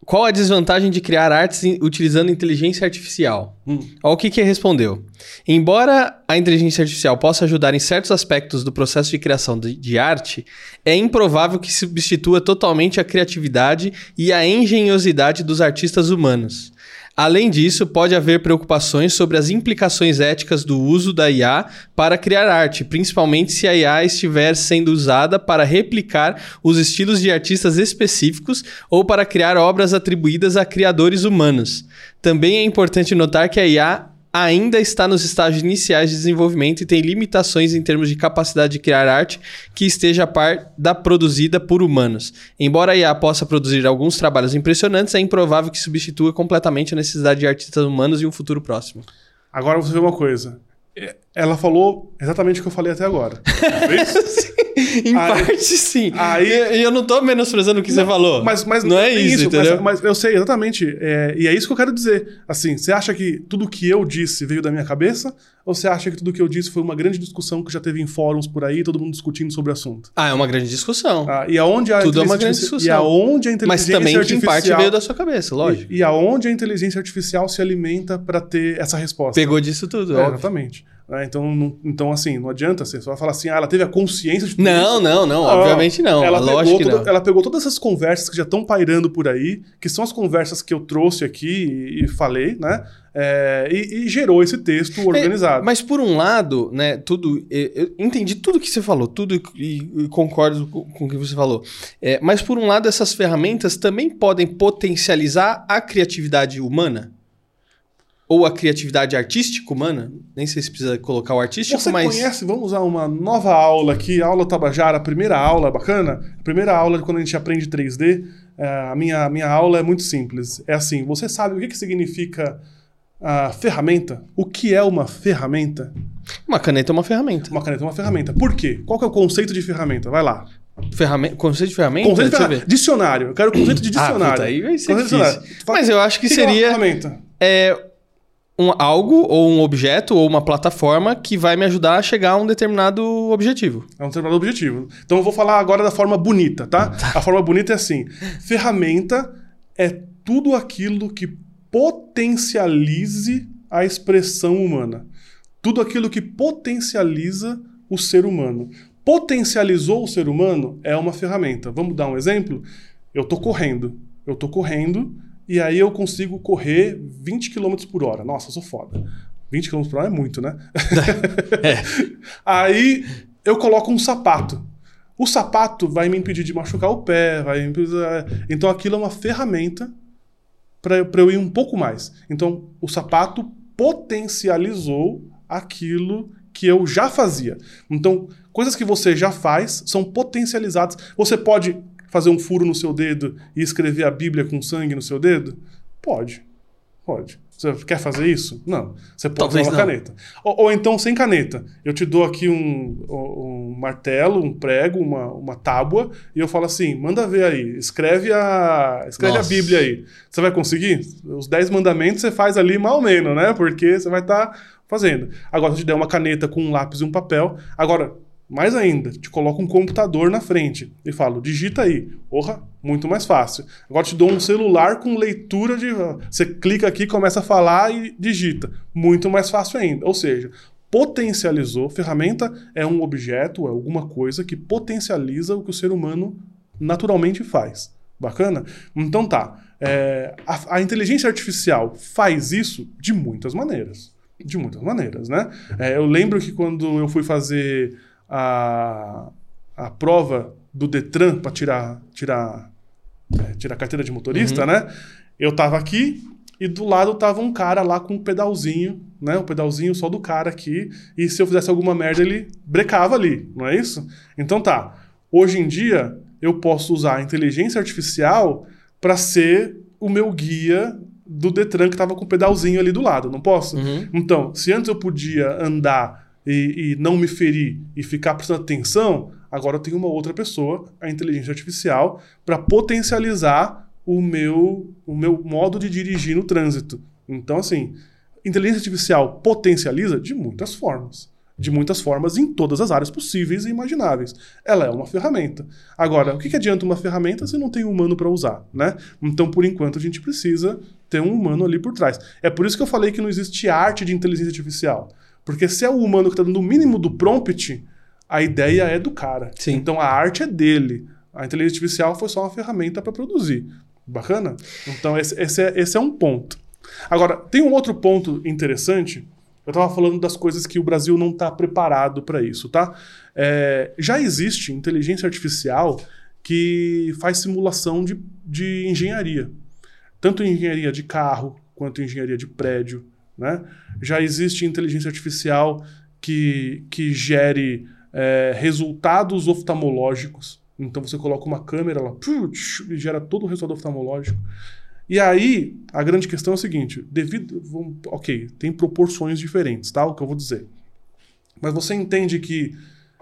qual a desvantagem de criar artes utilizando inteligência artificial? Hum. Olha o que, que respondeu. Embora a inteligência artificial possa ajudar em certos aspectos do processo de criação de, de arte, é improvável que substitua totalmente a criatividade e a engenhosidade dos artistas humanos. Além disso, pode haver preocupações sobre as implicações éticas do uso da IA para criar arte, principalmente se a IA estiver sendo usada para replicar os estilos de artistas específicos ou para criar obras atribuídas a criadores humanos. Também é importante notar que a IA ainda está nos estágios iniciais de desenvolvimento e tem limitações em termos de capacidade de criar arte que esteja a par da produzida por humanos. Embora a IA possa produzir alguns trabalhos impressionantes, é improvável que substitua completamente a necessidade de artistas humanos em um futuro próximo. Agora você vê uma coisa. É, ela falou exatamente o que eu falei até agora. em aí, parte, sim. Aí, e eu não tô menosprezando o que não, você falou. Mas, mas não é isso, isso entendeu? Mas, mas, eu sei exatamente. É, e é isso que eu quero dizer. Assim, você acha que tudo que eu disse veio da minha cabeça? Ou você acha que tudo que eu disse foi uma grande discussão que já teve em fóruns por aí, todo mundo discutindo sobre o assunto? Ah, é uma grande discussão. Ah, e aonde a tudo é uma grande discussão. E aonde a inteligência artificial... Mas também que em parte veio da sua cabeça, lógico. E, e aonde a inteligência artificial se alimenta para ter essa resposta? Pegou disso tudo, é, Exatamente. Né? Então, não, então, assim, não adianta você só falar assim, ah, ela teve a consciência de tudo Não, isso. não, não, obviamente não. Ela pegou, toda, não. ela pegou todas essas conversas que já estão pairando por aí, que são as conversas que eu trouxe aqui e, e falei, né? É, e, e, gerou esse texto organizado. É, mas por um lado, né, tudo. Eu entendi tudo que você falou, tudo e, e concordo com, com, o que você falou. É, mas por um lado, essas ferramentas também podem potencializar a criatividade humana ou a criatividade artística humana, nem sei se precisa colocar o artístico, Você mas... conhece, vamos usar uma nova aula aqui, aula Tabajara, a primeira aula bacana, a primeira aula de quando a gente aprende 3D, é, a minha, minha aula é muito simples. É assim, você sabe o que, que significa a ferramenta? O que é uma ferramenta? Uma caneta é uma ferramenta. Uma caneta é uma ferramenta. Por quê? Qual que é o conceito de ferramenta? Vai lá. Ferramenta, conceito de ferramenta? Conceito de ferramenta. Dicionário. Eu quero o conceito de dicionário. Ah, puta, aí vai ser difícil. Mas eu acho que, que seria... É uma ferramenta? É um, algo ou um objeto ou uma plataforma que vai me ajudar a chegar a um determinado objetivo. É um determinado objetivo. Então eu vou falar agora da forma bonita, tá? tá. A forma bonita é assim: ferramenta é tudo aquilo que potencialize a expressão humana. Tudo aquilo que potencializa o ser humano. Potencializou o ser humano é uma ferramenta. Vamos dar um exemplo? Eu estou correndo. Eu estou correndo e aí eu consigo correr 20 km por hora. Nossa, eu sou foda. 20 km por hora é muito, né? É. aí eu coloco um sapato. O sapato vai me impedir de machucar o pé, vai impedir... então aquilo é uma ferramenta para eu ir um pouco mais. Então o sapato potencializou aquilo que eu já fazia. Então, coisas que você já faz são potencializadas. Você pode fazer um furo no seu dedo e escrever a Bíblia com sangue no seu dedo? Pode. Pode. Você quer fazer isso? Não. Você pode Talvez usar uma não. caneta. Ou, ou, então sem caneta. Eu te dou aqui um, um martelo, um prego, uma, uma tábua, e eu falo assim: manda ver aí, escreve a, escreve a Bíblia aí. Você vai conseguir? Os dez mandamentos você faz ali mal ou menos, né? Porque você vai estar tá fazendo. Agora, se eu te der uma caneta com um lápis e um papel. Agora, mais ainda, te coloco um computador na frente e falo, digita aí. Porra, muito mais fácil. Agora te dou um celular com leitura de. Você clica aqui, começa a falar e digita. Muito mais fácil ainda. Ou seja, potencializou. Ferramenta é um objeto, é alguma coisa que potencializa o que o ser humano naturalmente faz. Bacana? Então tá. É, a, a, inteligência artificial faz isso de muitas maneiras. De muitas maneiras, né? É, eu lembro que quando eu fui fazer a, a prova do Detran para tirar, tirar, é, tirar carteira de motorista, uhum. né? Eu tava aqui e do lado tava um cara lá com um pedalzinho, né? O um pedalzinho só do cara aqui. E se eu fizesse alguma merda, ele brecava ali, não é isso? Então tá. Hoje em dia, eu posso usar a inteligência artificial para ser o meu guia do Detran que estava com o pedalzinho ali do lado, não posso? Uhum. Então, se antes eu podia andar e, e, não me ferir e ficar prestando atenção, agora eu tenho uma outra pessoa, a inteligência artificial, para potencializar o meu, o meu modo de dirigir no trânsito. Então, assim, inteligência artificial potencializa de muitas formas de muitas formas em todas as áreas possíveis e imagináveis. Ela é uma ferramenta. Agora, o que, adianta uma ferramenta se não tem um humano para usar, né? Então, por enquanto, a gente precisa ter um humano ali por trás. É por isso que eu falei que não existe arte de inteligência artificial. Porque se é o humano que está dando o mínimo do prompt, a ideia é do cara. Sim. Então, a arte é dele. A inteligência artificial foi só uma ferramenta para produzir. Bacana? Então, esse, esse, é, esse é um ponto. Agora, tem um outro ponto interessante eu estava falando das coisas que o Brasil não está preparado para isso, tá? É, já existe inteligência artificial que faz simulação de, de engenharia. Tanto engenharia de carro quanto engenharia de prédio. Né? Já existe inteligência artificial que, que gere é, resultados oftalmológicos. Então você coloca uma câmera lá e gera todo o resultado oftalmológico. E aí, a grande questão é o seguinte: devido. Ok, tem proporções diferentes, tá? O que eu vou dizer. Mas você entende que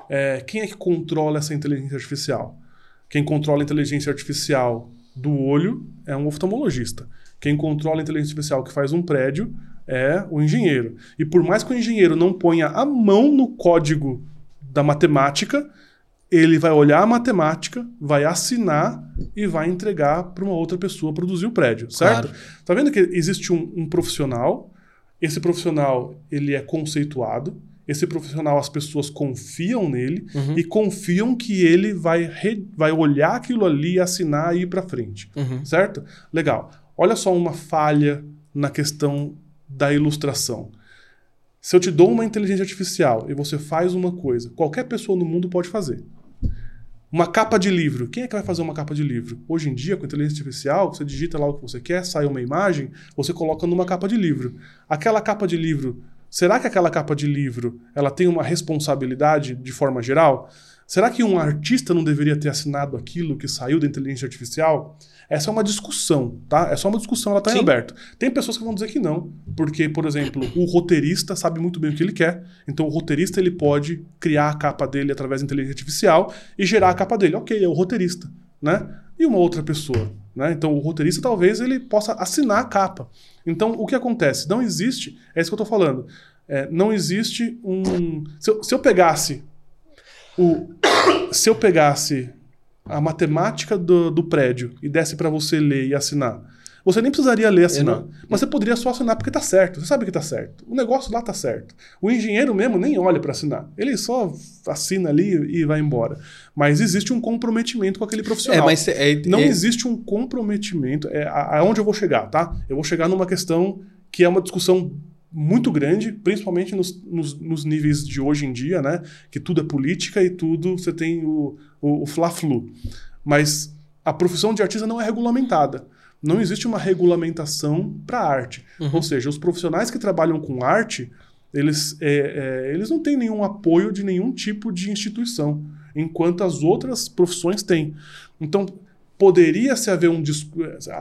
é, quem é que controla essa inteligência artificial? Quem controla a inteligência artificial do olho é um oftalmologista. Quem controla a inteligência artificial que faz um prédio é o engenheiro. E por mais que o engenheiro não ponha a mão no código da matemática, ele vai olhar a matemática, vai assinar e vai entregar para uma outra pessoa produzir o prédio, certo? Claro. Tá vendo que existe um, um, profissional, esse profissional ele é conceituado, esse profissional as pessoas confiam nele uhum. e confiam que ele vai, re, vai olhar aquilo ali, assinar e ir para frente, uhum. certo? Legal. Olha só uma falha na questão da ilustração. Se eu te dou uma inteligência artificial e você faz uma coisa, qualquer pessoa no mundo pode fazer. Uma capa de livro. Quem é que vai fazer uma capa de livro? Hoje em dia, com inteligência artificial, você digita lá o que você quer, sai uma imagem, você coloca numa capa de livro. Aquela capa de livro, será que aquela capa de livro ela tem uma responsabilidade de forma geral? Será que um artista não deveria ter assinado aquilo que saiu da inteligência artificial? Essa é uma discussão, tá? É só uma discussão, ela está em aberto. Tem pessoas que vão dizer que não, porque, por exemplo, o roteirista sabe muito bem o que ele quer, então o roteirista ele pode criar a capa dele através da inteligência artificial e gerar a capa dele. Ok, é o roteirista, né? E uma outra pessoa, né? Então o roteirista talvez ele possa assinar a capa. Então o que acontece? Não existe, é isso que eu estou falando, é, não existe um... Se eu, se eu pegasse o... Se eu pegasse a matemática do, do prédio e desse para você ler e assinar, você nem precisaria ler e assinar. Não... Mas você poderia só assinar porque tá certo. Você sabe que tá certo. O negócio lá tá certo. O engenheiro mesmo nem olha para assinar. Ele só assina ali e vai embora. Mas existe um comprometimento com aquele profissional. É, mas é, Não é... existe um comprometimento. É aonde eu vou chegar, tá? Eu vou chegar numa questão que é uma discussão muito grande, principalmente nos, nos, nos, níveis de hoje em dia, né? Que tudo é política e tudo você tem o, o, o fla-flu. Mas a profissão de artista não é regulamentada. Não existe uma regulamentação para arte. Uhum. Ou seja, os profissionais que trabalham com arte, eles, é, é, eles não têm nenhum apoio de nenhum tipo de instituição, enquanto as outras profissões têm. Então, poderia-se haver um...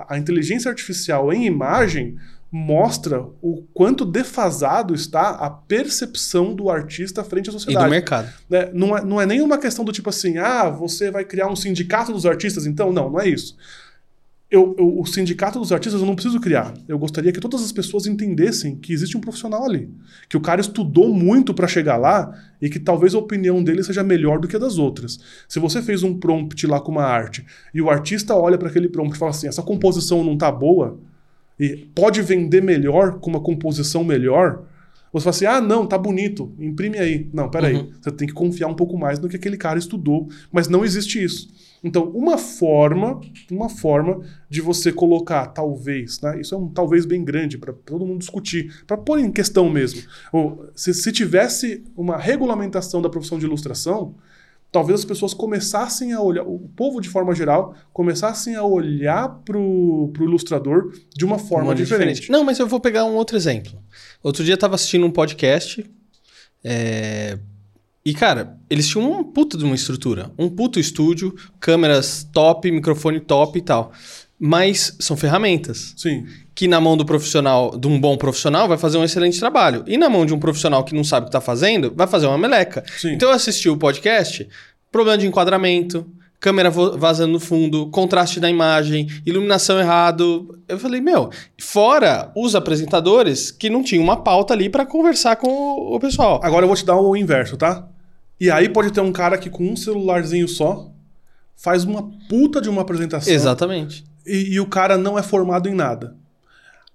A inteligência artificial em imagem mostra o quanto defasado está a percepção do artista frente à sociedade. E do mercado. É, não, é, não é nem uma questão do tipo assim, ah, você vai criar um sindicato dos artistas, então. Não, não é isso. Eu, eu, o sindicato dos artistas eu não preciso criar. Eu gostaria que todas as pessoas entendessem que existe um profissional ali. Que o cara estudou muito para chegar lá e que talvez a opinião dele seja melhor do que a das outras. Se você fez um prompt lá com uma arte e o artista olha para aquele prompt e fala assim: essa composição não tá boa e pode vender melhor com uma composição melhor, Você fala assim, ah, não, tá bonito, imprime aí. Não, peraí. Uhum. Você tem que confiar um pouco mais no que aquele cara estudou, mas não existe isso. Então, uma forma, uma forma de você colocar, talvez, né? Isso é um talvez bem grande para todo mundo discutir, para pôr em questão mesmo. Ou, se, se tivesse uma regulamentação da profissão de ilustração, talvez as pessoas começassem a olhar, o povo de forma geral, começassem a olhar pro, pro ilustrador de uma forma Muito diferente. Não, mas eu vou pegar um outro exemplo. Outro dia eu tava assistindo um podcast. é, E, cara, eles tinham um puta de uma estrutura. Um puto estúdio, câmeras top, microfone top e tal. Mas são ferramentas. Sim. Que na mão do profissional, de um bom profissional, vai fazer um excelente trabalho. E na mão de um profissional que não sabe o que tá fazendo, vai fazer uma meleca. Sim. Então eu assisti o podcast, problema de enquadramento, câmera vazando no fundo, contraste na imagem, iluminação errado. Eu falei, meu, fora os apresentadores que não tinham uma pauta ali pra conversar com o, o pessoal. Agora eu vou te dar o inverso, tá? E aí pode ter um cara que com um celularzinho só faz uma puta de uma apresentação. Exatamente. E, e o cara não é formado em nada.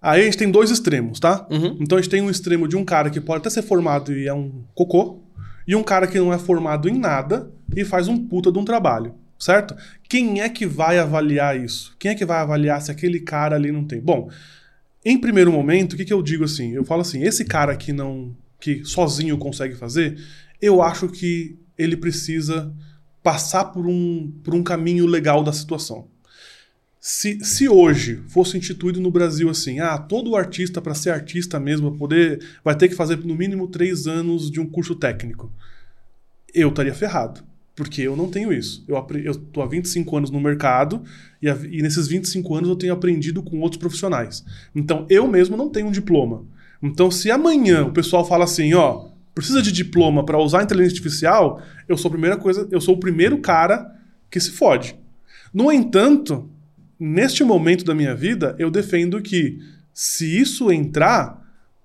Aí a gente tem dois extremos, tá? Uhum. Então a gente tem um extremo de um cara que pode até ser formado e é um cocô, e um cara que não é formado em nada e faz um puta de um trabalho, certo? Quem é que vai avaliar isso? Quem é que vai avaliar se aquele cara ali não tem? Bom, em primeiro momento, o que, que eu digo assim? Eu falo assim, esse cara que não, que sozinho consegue fazer, eu acho que ele precisa passar por um, por um caminho legal da situação. Se, se hoje fosse instituído no Brasil assim, ah, todo artista, para ser artista mesmo, poder, vai ter que fazer no mínimo três anos de um curso técnico, eu estaria ferrado. Porque eu não tenho isso. Eu, tô há 25 anos no mercado e, e nesses 25 anos eu tenho aprendido com outros profissionais. Então eu mesmo não tenho um diploma. Então se amanhã o pessoal fala assim, ó, precisa de diploma para usar inteligência artificial, eu sou a primeira coisa, eu sou o primeiro cara que se fode. No entanto, neste momento da minha vida, eu defendo que se isso entrar,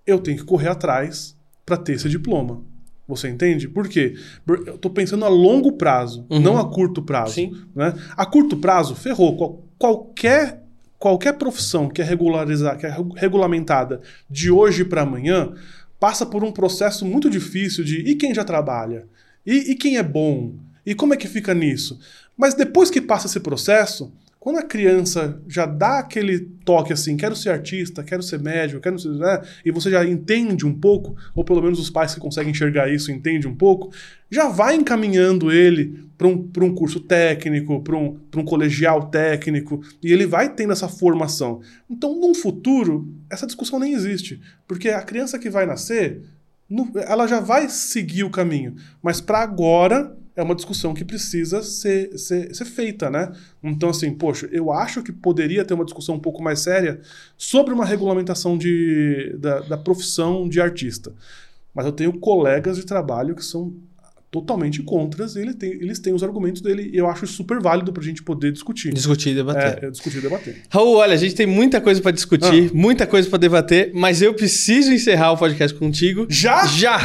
eu tenho que correr atrás para ter esse diploma. Você entende? Por quê? Eu tô pensando a longo prazo, Uhum. não a curto prazo. Sim. Né? A curto prazo, ferrou. Qual- qualquer, qualquer profissão que é, regularizar, que é regu- regulamentada de hoje para amanhã passa por um processo muito difícil de e quem já trabalha? E, e quem é bom? E como é que fica nisso? Mas depois que passa esse processo, quando a criança já dá aquele toque assim, quero ser artista, quero ser médico, quero ser. Né? E você já entende um pouco, ou pelo menos os pais que conseguem enxergar isso entendem um pouco, já vai encaminhando ele para um, um curso técnico, para um, um colegial técnico, e ele vai tendo essa formação. Então, num futuro, essa discussão nem existe, porque a criança que vai nascer, ela já vai seguir o caminho, mas para agora é uma discussão que precisa ser, ser, ser feita, né? Então, assim, poxa, eu acho que poderia ter uma discussão um pouco mais séria sobre uma regulamentação de, da, da profissão de artista. Mas eu tenho colegas de trabalho que são totalmente contras e ele tem- eles têm os argumentos dele e eu acho super válido pra gente poder discutir. Discutir e debater. É, é discutir e debater. Raul, olha, a gente tem muita coisa pra discutir, muita coisa pra debater, mas eu preciso encerrar o podcast contigo. Já? Já!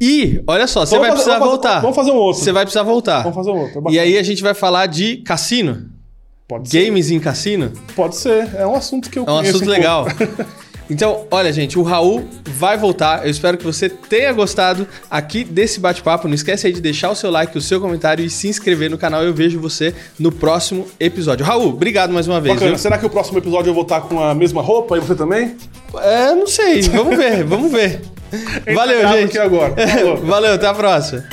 E, olha só, você vai fazer- precisar vamos fazer- voltar. Vamos fazer um outro. Você vai precisar voltar. Vamos fazer um outro. é E aí a gente vai falar de cassino. Pode ser. Games em cassino. Pode ser. É um assunto que eu É um assunto pouco. legal. Então, olha, gente, o Raul vai voltar. Eu espero que você tenha gostado aqui desse bate-papo. Não esquece aí de deixar o seu like, o seu comentário e se inscrever no canal. Eu vejo você no próximo episódio. Raul, obrigado mais uma vez. Bacana. viu? Será que o próximo episódio eu vou estar com a mesma roupa e você também? É, não sei. Vamos ver, vamos ver. Valeu, gente. agora. Valeu, até a próxima.